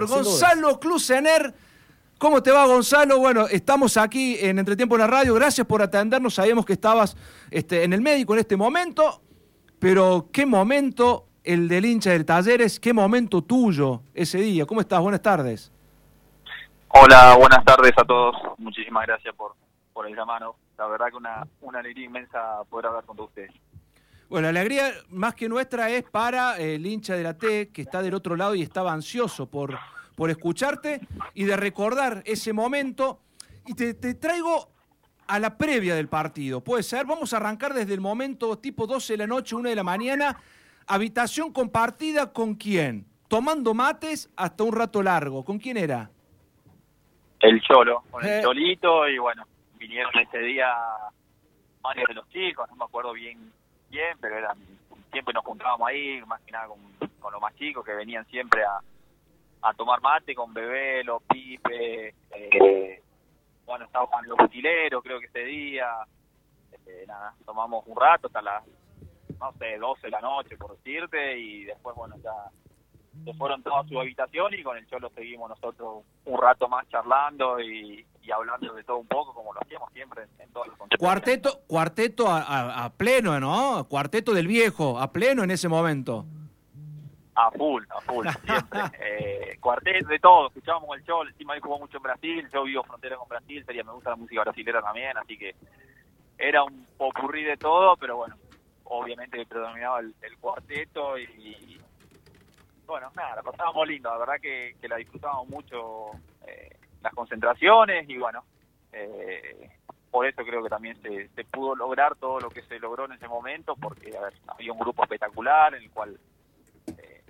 señor, Gonzalo Clusener. ¿Cómo te va, Gonzalo? Bueno, estamos aquí en Entretiempo en la Radio. Gracias por atendernos. Sabíamos que estabas este, en el médico en este momento, pero qué momento el del hincha del Talleres, qué momento tuyo ese día. ¿Cómo estás? Buenas tardes. Hola, buenas tardes a todos. Muchísimas gracias por, por el llamado. La verdad que una, una alegría inmensa poder hablar con todos ustedes. Bueno, la alegría más que nuestra es para el hincha de la T, que está del otro lado y estaba ansioso por, por escucharte y de recordar ese momento. Y te, te traigo a la previa del partido. Puede ser, vamos a arrancar desde el momento tipo 12 de la noche, 1 de la mañana. Habitación compartida con quién? Tomando mates hasta un rato largo. ¿Con quién era? El Cholo, con el Eh. Cholito y bueno, vinieron ese día varios de los chicos, no me acuerdo bien quién, pero eran, siempre nos juntábamos ahí, más que nada con, los más chicos que venían siempre a, tomar mate con Bebelo, Pipe, eh, bueno, estaban los utileros creo que ese día, eh, nada, tomamos un rato hasta las, no sé, 12 de la noche por decirte y después bueno, ya se fueron todos a su habitación y con el Cholo seguimos nosotros un rato más charlando y, y hablando de todo un poco como lo hacíamos siempre en, en todos los. Cuarteto, cuarteto a, a- a pleno, ¿no? Cuarteto del viejo, a pleno en ese momento. A full, a full, siempre. eh, cuarteto de todo, escuchábamos el Cholo, encima él jugó mucho en Brasil, yo vivo frontera con Brasil, sería, me gusta la música brasilera también, así que era un popurrí de todo, pero bueno, obviamente predominaba el, el cuarteto y bueno, nada, la pasábamos lindo, la verdad que, que la disfrutábamos mucho eh, las concentraciones y bueno, eh, por eso creo que también se, se pudo lograr todo lo que se logró en ese momento, porque a ver, había un grupo espectacular en el cual eh,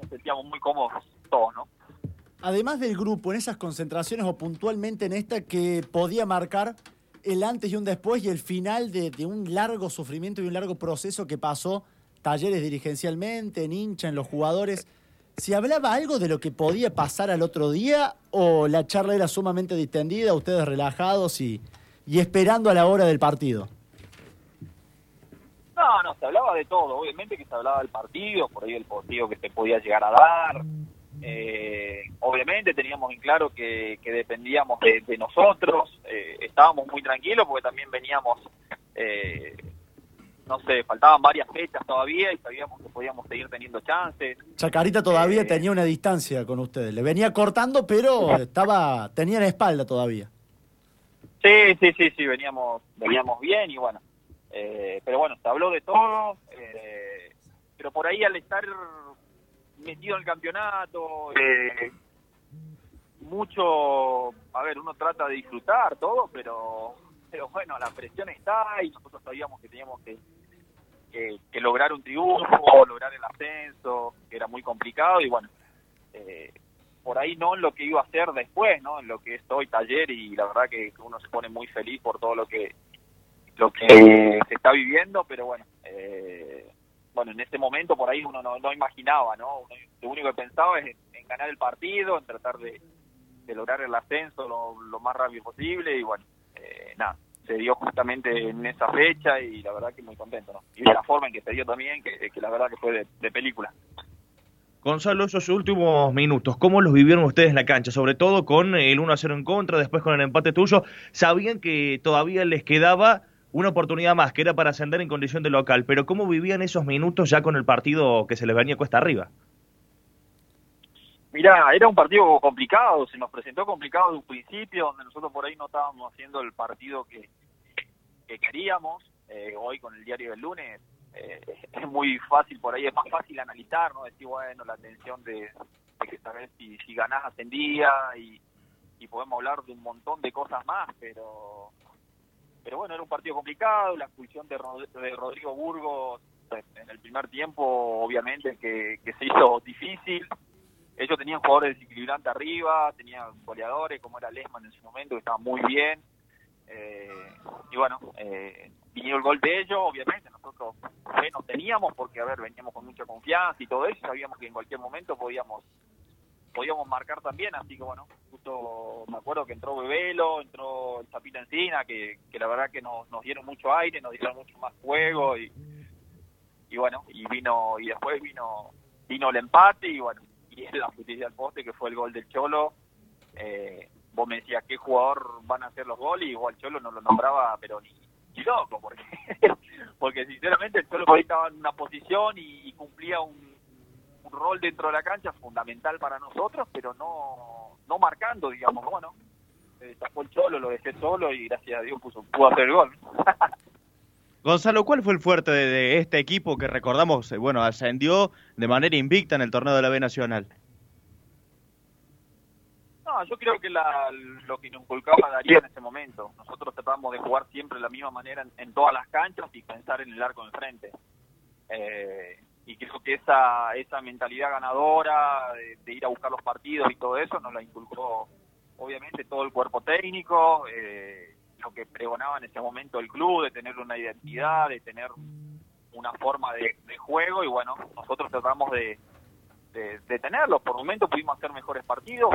nos sentíamos muy cómodos todos, ¿no? Además del grupo, en esas concentraciones o puntualmente en esta que podía marcar el antes y un después y el final de, de un largo sufrimiento y un largo proceso que pasó talleres dirigencialmente, en hincha, en los jugadores. ¿Se hablaba algo de lo que podía pasar al otro día o la charla era sumamente distendida, ustedes relajados y, y esperando a la hora del partido? No, no, se hablaba de todo, obviamente que se hablaba del partido, por ahí del partido que se podía llegar a dar. Eh, obviamente teníamos en claro que, que dependíamos de, de nosotros, eh, estábamos muy tranquilos porque también veníamos, eh, no sé, faltaban varias fechas todavía y sabíamos que podíamos seguir teniendo chances. Chacarita todavía Eh. tenía una distancia con ustedes. Le venía cortando, pero estaba tenía la espalda todavía. Sí, sí, sí, sí, veníamos, veníamos bien y bueno, eh, pero bueno, se habló de todo, eh, pero por ahí al estar metido en el campeonato, eh, mucho, a ver, uno trata de disfrutar todo, pero, pero bueno, la presión está y nosotros sabíamos que teníamos que, que, que lograr un triunfo, lograr el ascenso, que era muy complicado y bueno, eh, por ahí no en lo que iba a hacer después, ¿no? En lo que es hoy taller y la verdad que uno se pone muy feliz por todo lo que lo que se está viviendo, pero bueno, eh, bueno, en ese momento por ahí uno no, no imaginaba, ¿no? Uno- lo único que pensaba es en, en ganar el partido, en tratar de, de lograr el ascenso lo, lo más rápido posible y bueno, eh, nada, se dio justamente en esa fecha y la verdad que muy contento, ¿no? Y de la forma en que se dio también, que, que la verdad que fue de, de película. Gonzalo, esos últimos minutos, ¿cómo los vivieron ustedes en la cancha? Sobre todo con el 1 a 0 en contra, después con el empate tuyo. Sabían que todavía les quedaba una oportunidad más, que era para ascender en condición de local, pero ¿cómo vivían esos minutos ya con el partido que se les venía cuesta arriba? Mirá, era un partido complicado, se nos presentó complicado de un principio, donde nosotros por ahí no estábamos haciendo el partido que, que queríamos. Eh, hoy con el diario del lunes eh, es muy fácil, por ahí es más fácil analizar, ¿no? Decir, bueno, la tensión de, de que sabes si, si ganás ascendía y, y podemos hablar de un montón de cosas más, pero pero bueno, era un partido complicado, la expulsión de, de Rodrigo Burgos en el primer tiempo, obviamente que, que se hizo difícil. Ellos tenían jugadores desequilibrantes arriba, tenían goleadores como era Lesman en su momento, que estaba muy bien. Eh, y bueno, eh, vino el gol de ellos, obviamente nosotros fe no teníamos porque, a ver, veníamos con mucha confianza y todo eso, sabíamos que en cualquier momento podíamos podíamos marcar también, así que bueno, justo me acuerdo que entró Bebelo, entró el Zapita Encina, que, que la verdad que nos, nos dieron mucho aire, nos dieron mucho más juego y, y bueno, y vino, y después vino, vino el empate y bueno, y la justicia al poste, que fue el gol del Cholo. Eh, vos me decías qué jugador van a hacer los goles, y igual Cholo no lo nombraba, pero ni, ni loco, porque, porque sinceramente el Cholo estaba en una posición y, cumplía un, rol dentro de la cancha fundamental para nosotros, pero no, no marcando, digamos, bueno. Eh, el Cholo, lo dejé solo y gracias a Dios puso, pudo hacer el gol. Gonzalo, ¿cuál fue el fuerte de, este equipo que recordamos, eh, bueno, ascendió de manera invicta en el torneo de la B Nacional? Yo creo que lo que nos inculcaba Darío en ese momento. Nosotros tratamos de jugar siempre de la misma manera en, todas las canchas y pensar en el arco enfrente. Eh, y creo que esa esa mentalidad ganadora de, ir a buscar los partidos y todo eso nos la inculcó obviamente todo el cuerpo técnico. Eh, lo que pregonaba en ese momento el club, de tener una identidad, de tener una forma de, juego y bueno, nosotros tratamos de, de, tenerlo. Por momentos pudimos hacer mejores partidos,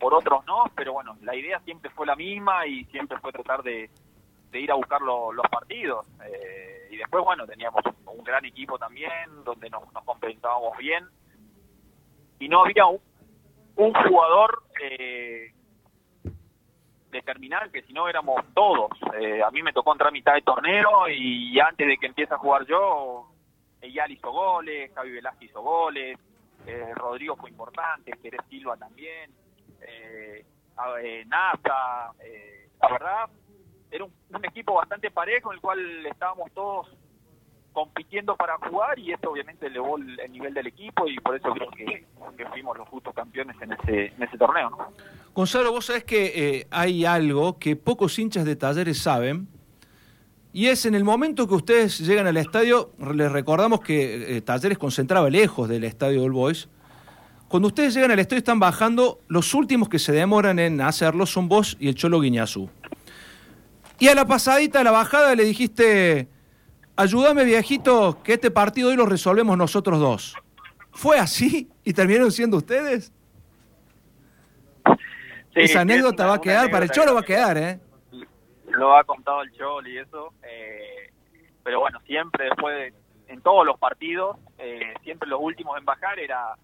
por otros no, pero bueno, la idea siempre fue la misma y siempre fue tratar de, ir a buscar los partidos. Eh, y después, bueno, teníamos un, gran equipo también, donde nos, nos complementábamos bien. Y no había un, jugador eh, determinar que si no éramos todos. Eh, a mí me tocó entrar a mitad de torneo y antes de que empiece a jugar yo, Eyal hizo goles, Javi Velázquez hizo goles, eh, Rodrigo fue importante, Jerez Silva también, eh, eh Nasa, la verdad, era un, equipo bastante parejo en el cual estábamos todos compitiendo para jugar y esto obviamente elevó el, nivel del equipo y por eso creo que, fuimos los justos campeones en ese, torneo. Gonzalo, vos sabés que eh, hay algo que pocos hinchas de talleres saben y es en el momento que ustedes llegan al estadio, les recordamos que eh, Talleres concentraba lejos del estadio del Boys. Cuando ustedes llegan al estadio están bajando, los últimos que se demoran en hacerlo son vos y el Cholo Guiñazú. Y a la pasadita, a la bajada, le dijiste, ayúdame viejito, que este partido hoy lo resolvemos nosotros dos. ¿Fue así y terminaron siendo ustedes? Esa anécdota va a quedar, para el Cholo va a quedar, ¿eh? Lo ha contado el Cholo y eso. Eh, pero bueno, siempre después, en todos los partidos, eh, siempre los últimos en bajar era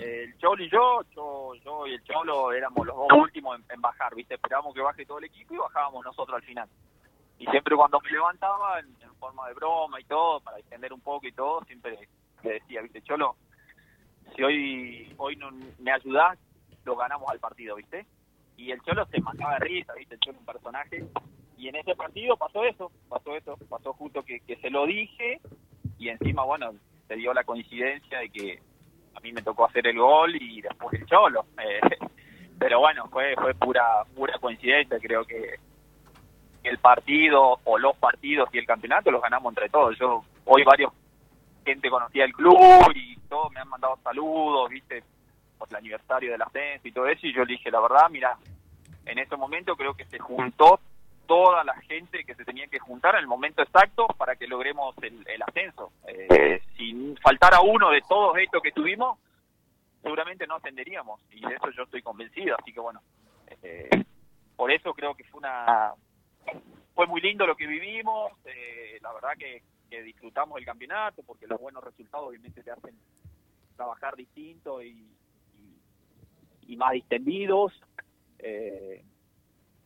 el Cholo y yo, yo, yo y el Cholo éramos los dos últimos en, bajar, ¿viste? Esperábamos que baje todo el equipo y bajábamos nosotros al final. Y siempre cuando me levantaba, en forma de broma y todo, para extender un poco y todo, siempre le decía, viste, Cholo, si hoy hoy no me ayudás, lo ganamos al partido, viste. Y el Cholo se mataba de risa, viste, el Cholo un personaje. Y en ese partido pasó eso, pasó eso, pasó justo que, que se lo dije y encima, bueno, se dio la coincidencia de que a mí me tocó hacer el gol y después el Cholo. Eh, pero bueno, fue fue pura pura coincidencia, creo que el partido o los partidos y el campeonato los ganamos entre todos. Yo hoy varios gente conocía el club y todos me han mandado saludos, viste, por el aniversario del ascenso y todo eso y yo le dije la verdad, mira, en ese momento creo que se juntó toda la gente que se tenía que juntar en el momento exacto para que logremos el, ascenso. Eh, si faltara uno de todos estos que tuvimos, seguramente no ascenderíamos y de eso yo estoy convencido, así que bueno, eh, por eso creo que fue una fue muy lindo lo que vivimos, eh, la verdad que, disfrutamos el campeonato porque los buenos resultados obviamente te hacen trabajar distinto y, y, más distendidos. Eh,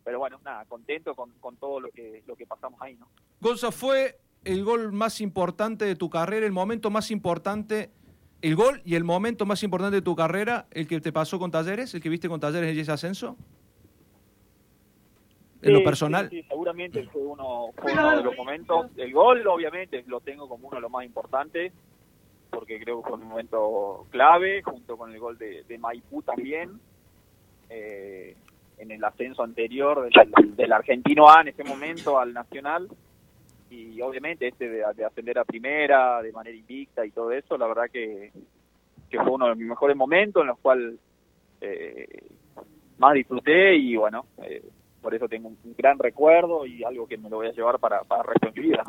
pero bueno, nada, contento con, con, todo lo que, lo que pasamos ahí, ¿no? Gonza, fue el gol más importante de tu carrera, el momento más importante, el gol y el momento más importante de tu carrera, el que te pasó con Talleres, el que viste con Talleres en ese ascenso? en lo personal. Sí, seguramente fue uno, de los momentos. El gol, obviamente, lo tengo como uno de los más importantes, porque creo que fue un momento clave, junto con el gol de, Maipú también, eh, en el ascenso anterior del, argentino A en ese momento al Nacional. Y obviamente este de, ascender a primera, de manera invicta y todo eso, la verdad que, que fue uno de mis mejores momentos en los cuales eh, más disfruté y bueno, eh, por eso tengo un, gran recuerdo y algo que me lo voy a llevar para, para el resto de mi vida.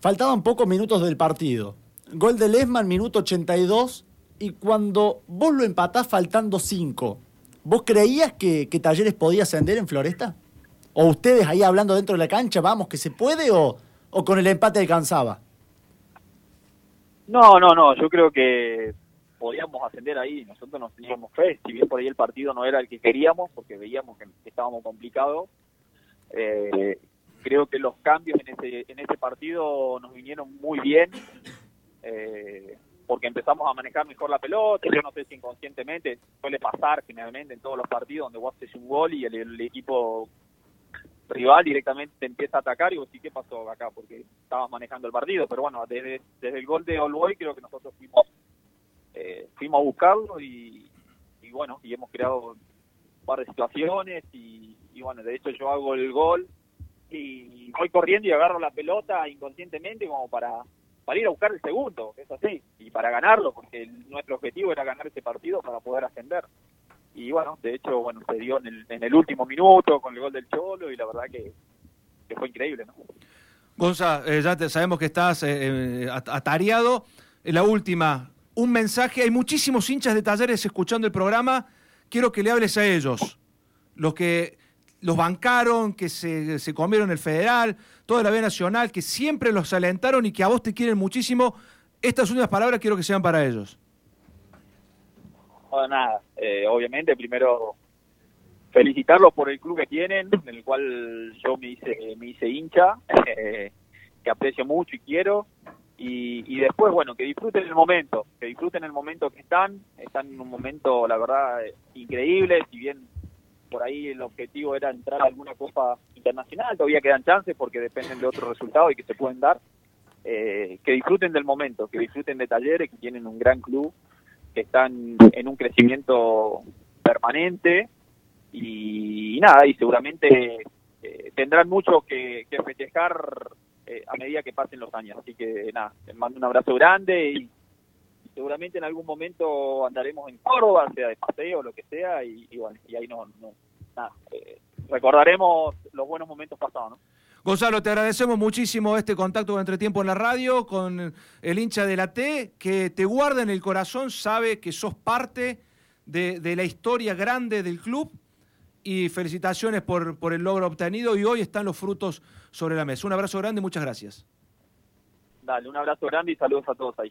Faltaban pocos minutos del partido. Gol de Lesman, minuto 82, y cuando vos lo empatás faltando 5, ¿vos creías que, Talleres podía ascender en Floresta? ¿O ustedes ahí hablando dentro de la cancha, vamos, que se puede, o, con el empate alcanzaba? No, no, no, yo creo que podíamos ascender ahí, nosotros nos teníamos fe, si bien por ahí el partido no era el que queríamos, porque veíamos que, estábamos complicados, eh, creo que los cambios en ese, en ese partido nos vinieron muy bien, eh, porque empezamos a manejar mejor la pelota, yo no sé si inconscientemente, suele pasar generalmente en todos los partidos donde vos haces un gol y el, equipo rival directamente te empieza a atacar y vos sí, ¿qué pasó acá? Porque estabas manejando el partido, pero bueno, desde, desde el gol de Olboy creo que nosotros fuimos eh, fuimos a buscarlo y, bueno, y hemos creado un par de situaciones y, bueno, de hecho yo hago el gol y voy corriendo y agarro la pelota inconscientemente como para, para ir a buscar el segundo, es así, y para ganarlo, porque nuestro objetivo era ganar ese partido para poder ascender. Y bueno, de hecho, bueno, se dio en el, en el último minuto con el gol del Cholo y la verdad que, fue increíble, ¿no? Gonza, eh, ya te, sabemos que estás eh, atareado. La última, un mensaje. Hay muchísimos hinchas de talleres escuchando el programa. Quiero que le hables a ellos. Los que los bancaron, que se, se comieron el federal, toda la B Nacional, que siempre los alentaron y que a vos te quieren muchísimo. Estas últimas palabras quiero que sean para ellos. Bueno, nada, eh, obviamente primero felicitarlos por el club que tienen, en el cual yo me hice, me hice hincha, eh, que aprecio mucho y quiero. Y, después, bueno, que disfruten el momento, que disfruten el momento que están, están en un momento, la verdad, increíble, si bien por ahí el objetivo era entrar a alguna copa internacional, todavía quedan chances porque dependen de otros resultados y que se pueden dar, eh, que disfruten del momento, que disfruten de talleres, que tienen un gran club, que están en un crecimiento permanente y, nada, y seguramente eh, tendrán mucho que, que festejar eh, a medida que pasen los años. Así que nada, les mando un abrazo grande y seguramente en algún momento andaremos en Córdoba, sea de paseo o lo que sea, y, bueno, y ahí no, nada, eh, recordaremos los buenos momentos pasados, ¿no? Gonzalo, te agradecemos muchísimo este contacto entre tiempo en la radio con el hincha de la T, que te guarda en el corazón, sabe que sos parte de, de la historia grande del club y felicitaciones por, por el logro obtenido y hoy están los frutos sobre la mesa. Un abrazo grande y muchas gracias. Dale, un abrazo grande y saludos a todos ahí.